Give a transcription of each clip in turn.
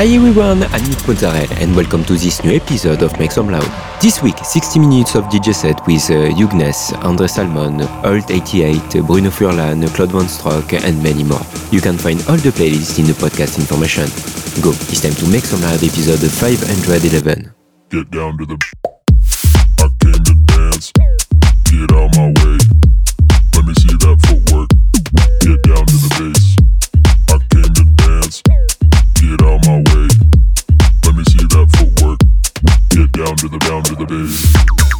Hi everyone, I'm Nick Mozzarella and welcome to this new episode of Make Some Loud. This week, 60 minutes of DJ set with uh, Andre Salmon, Alt88, Bruno Furlan, Claude VonStroke and many more. You can find all the playlists in the podcast information. Go, it's time to Make Some Loud episode 511. Get down to the. I came to dance. Get out my way. Let me see that footwork. Get down to the bass. Get out my way. Let me see that footwork. Get down to the down to the bass.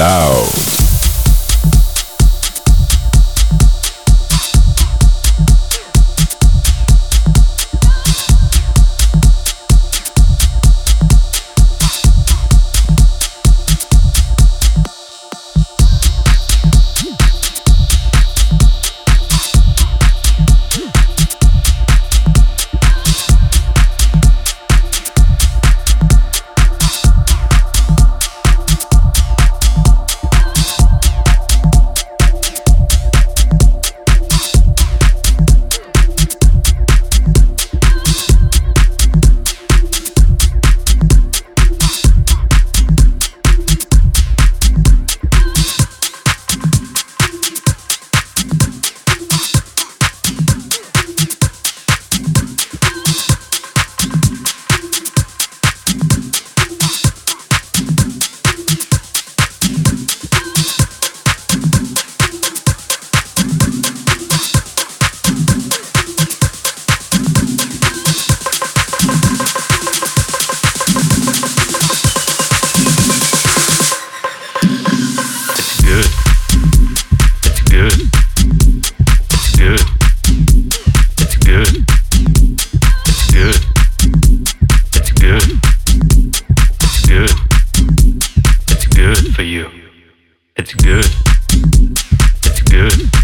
Loud. good for you. It's good. It's good.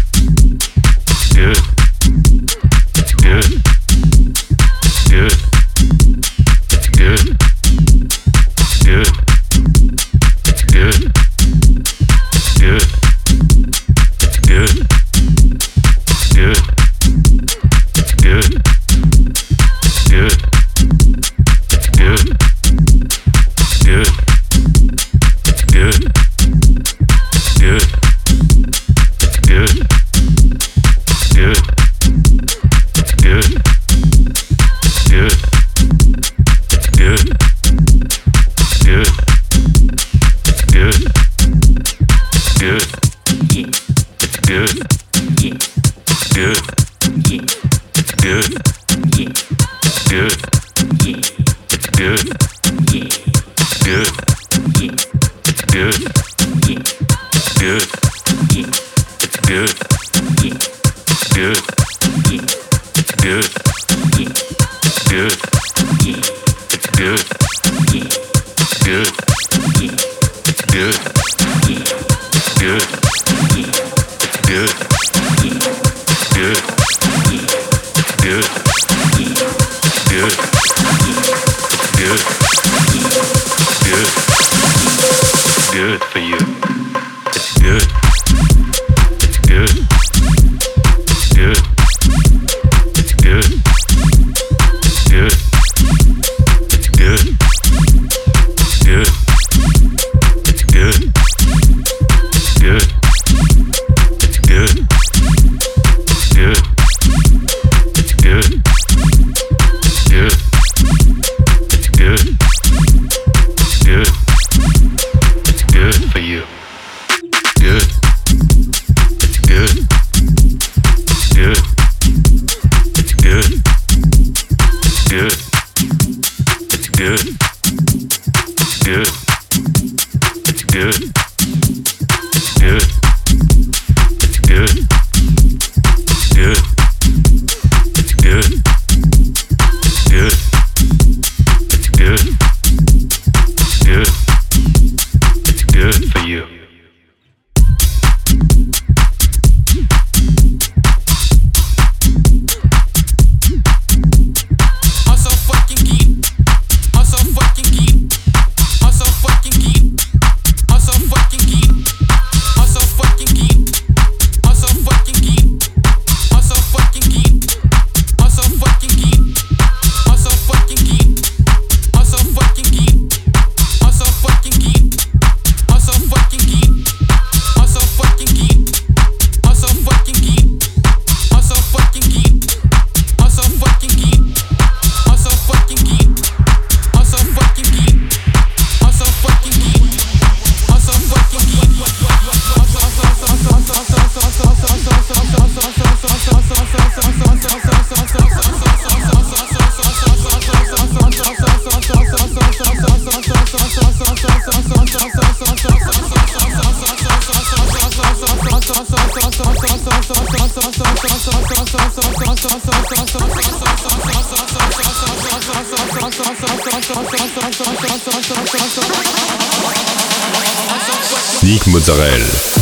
Musik Mozzarella.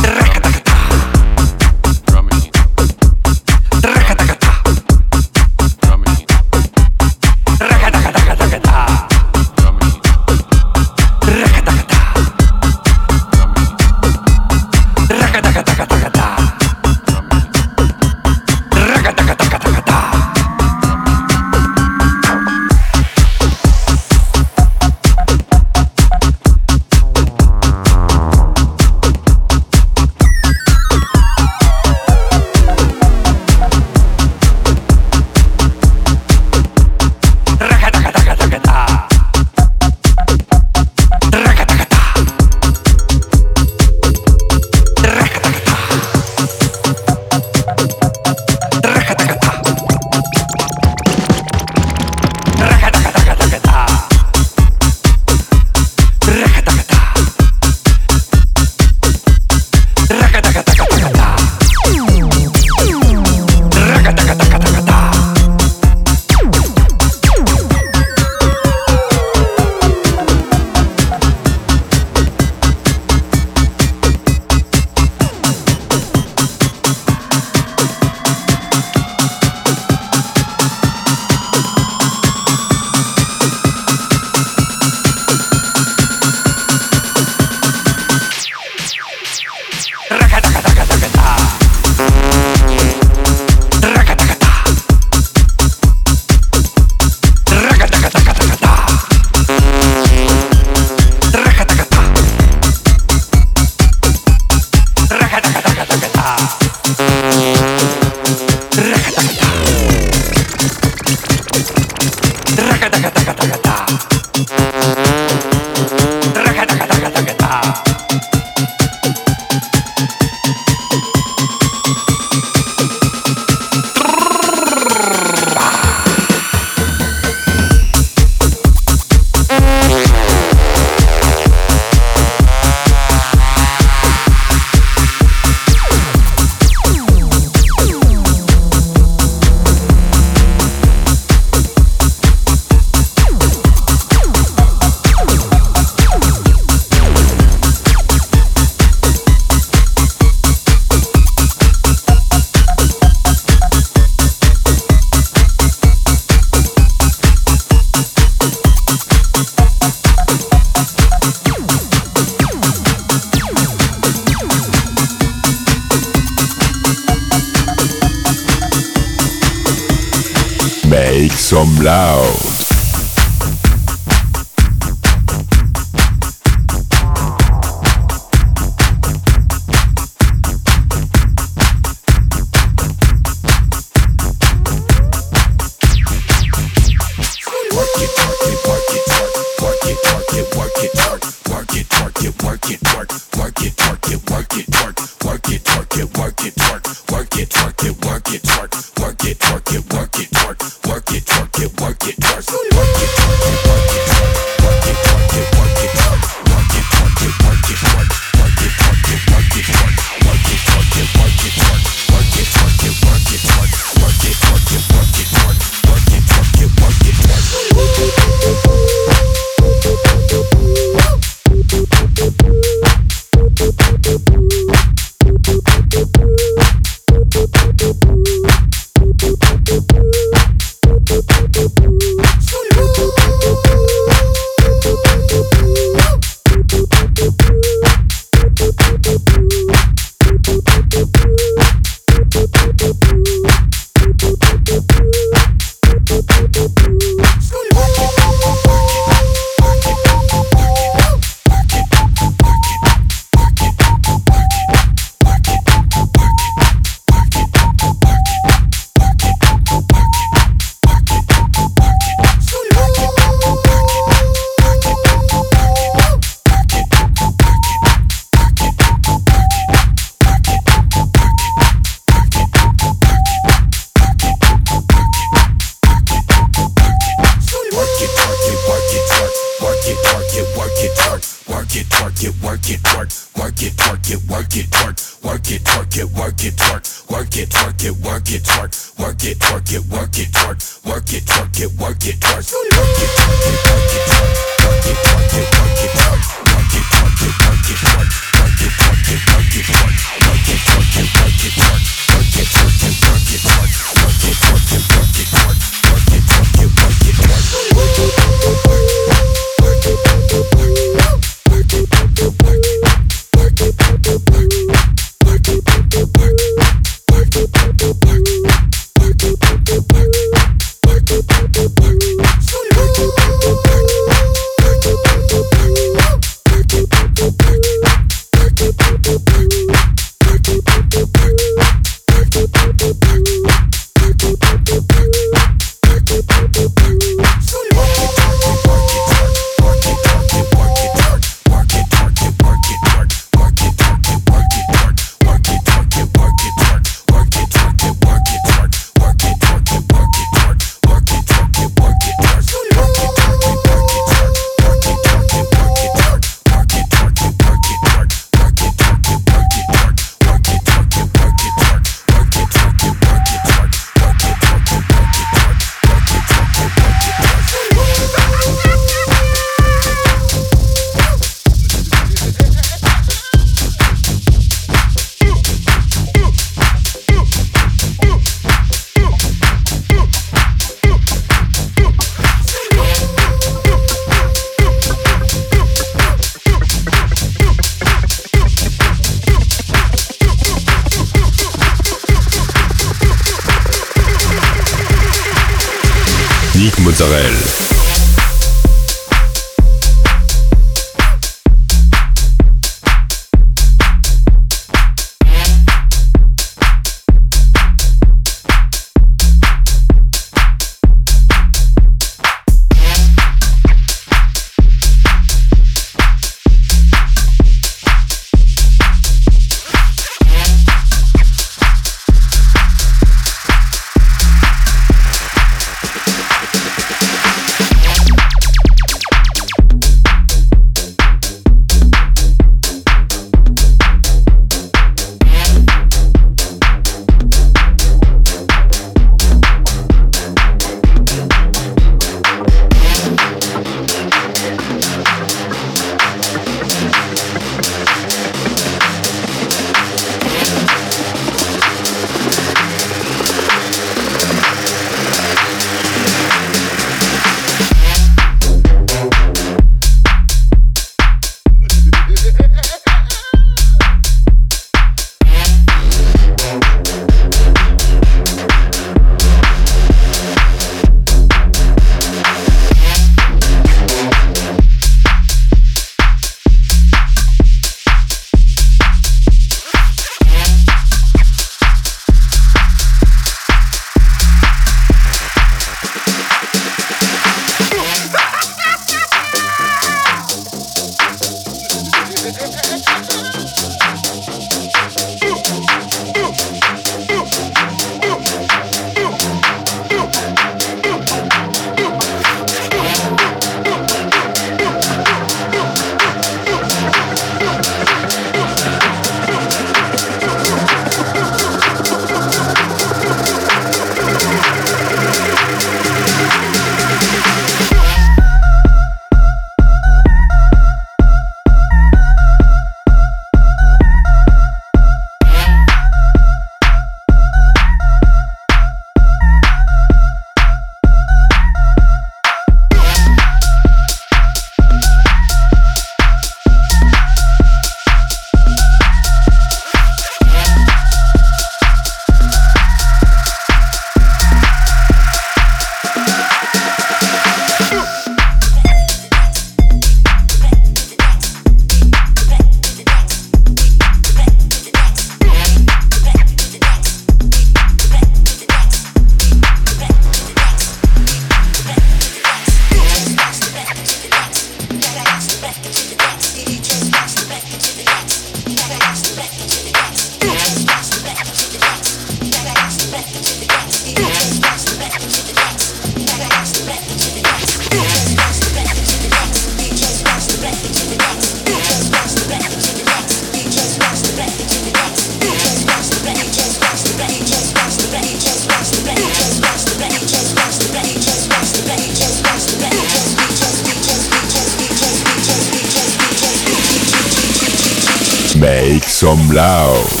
Make some loud.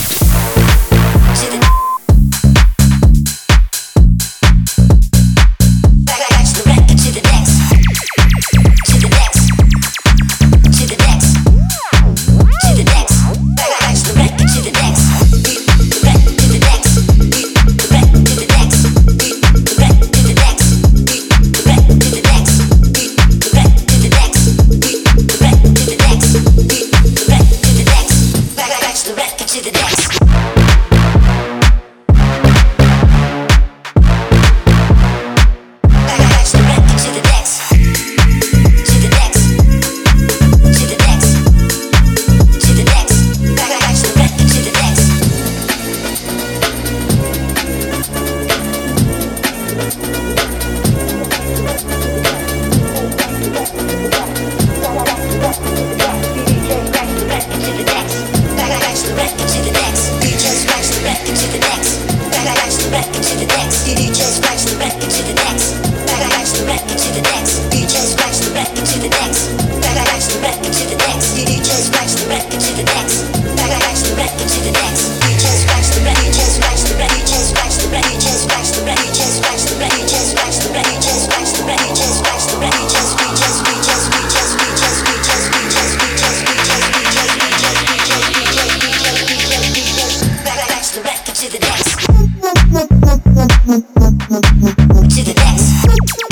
Yes.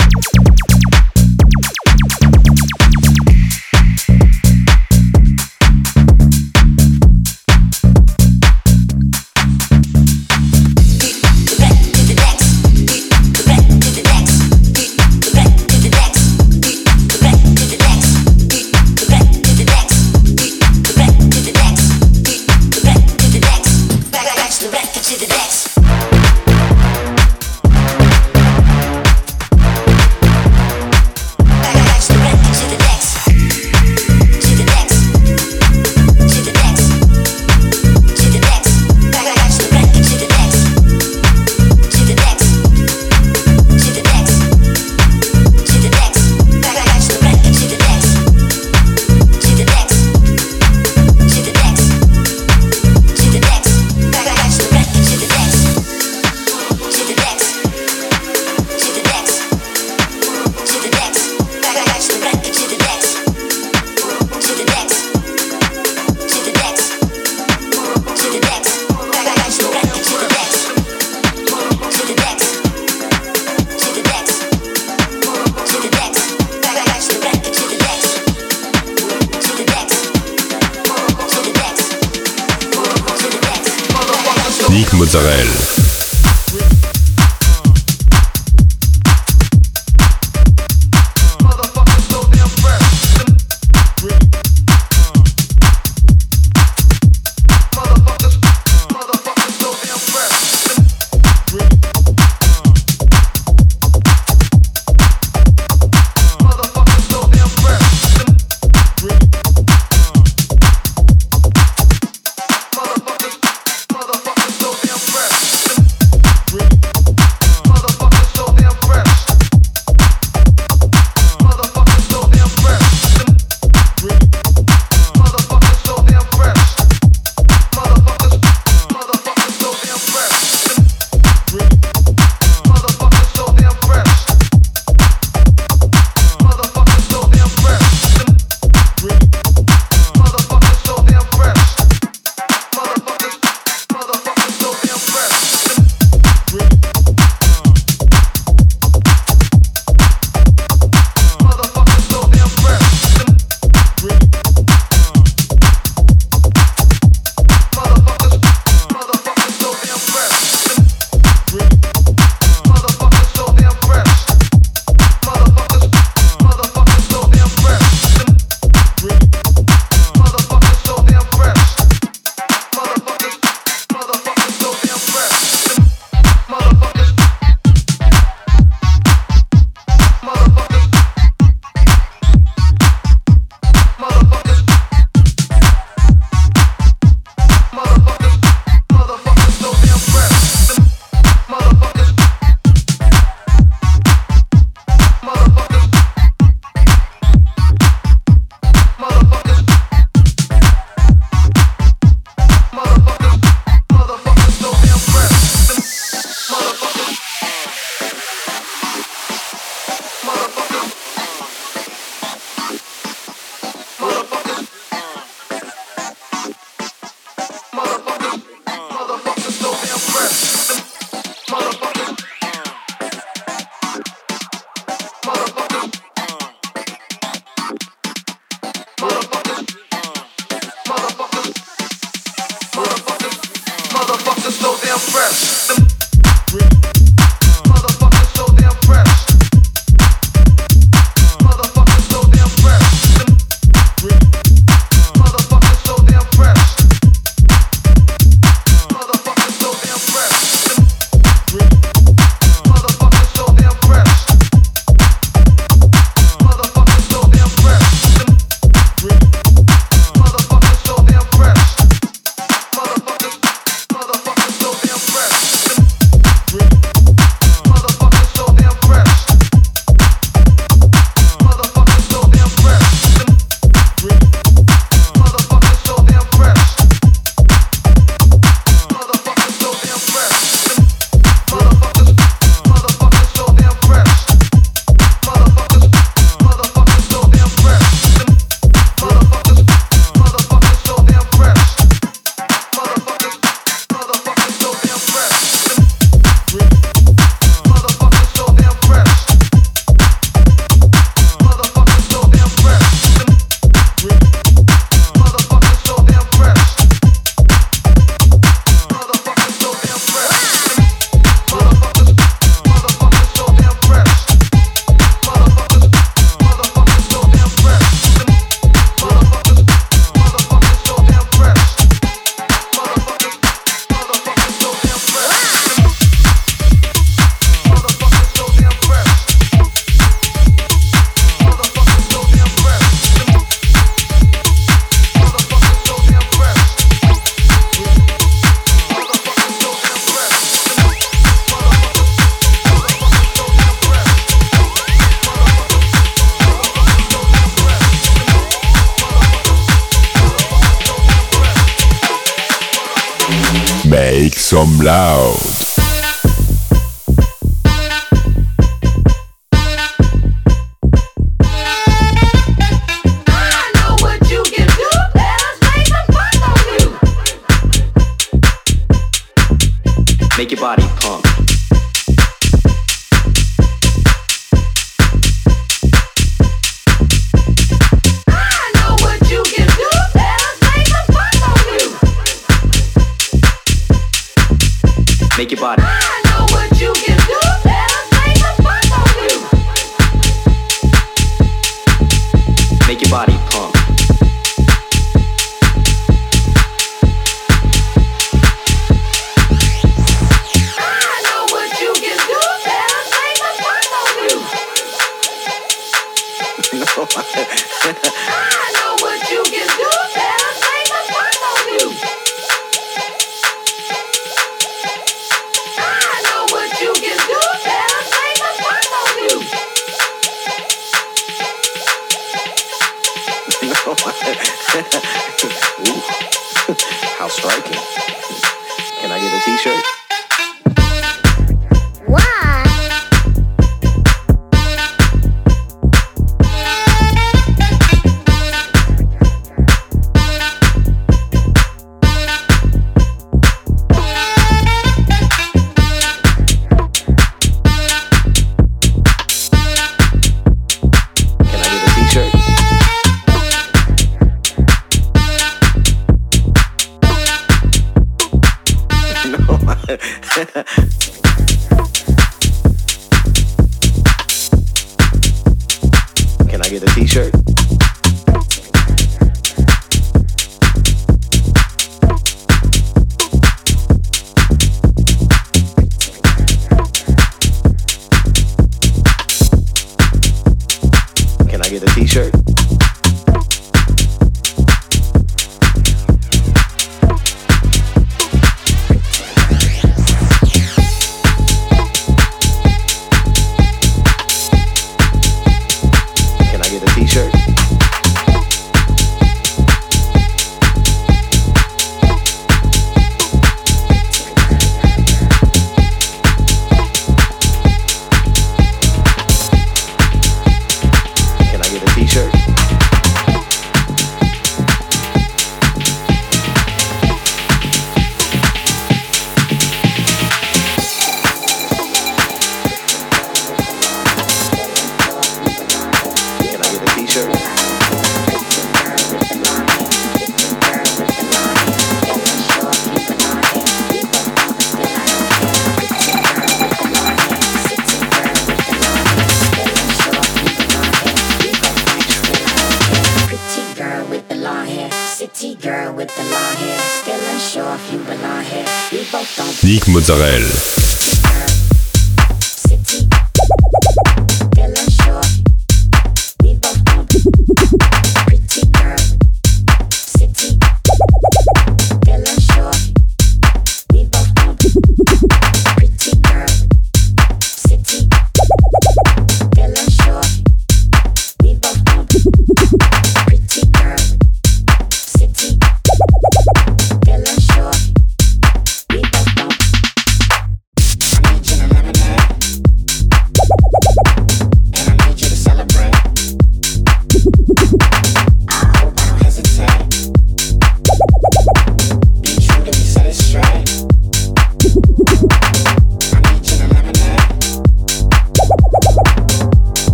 T-shirt.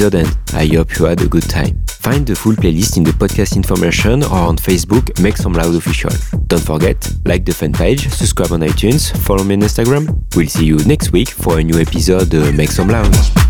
Episode and I hope you had a good time. Find the full playlist in the podcast information or on Facebook, Make Some Loud Official. Don't forget, like the fan page, subscribe on iTunes, follow me on Instagram. We'll see you next week for a new episode uh, Make Some Loud.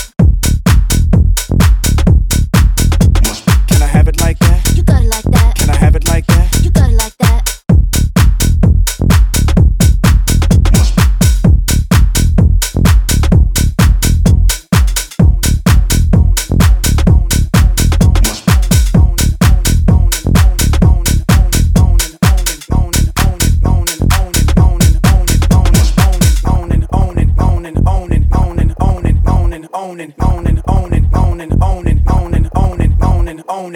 have it like that? You got it like that. on and on and on and on and on and on and on can I have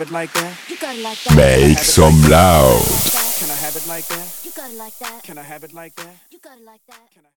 it like that? You got it like that. like that? You got it like that. Make some loud. Can I have it like that? You got it like that. Can I have it like that? like that. Can I?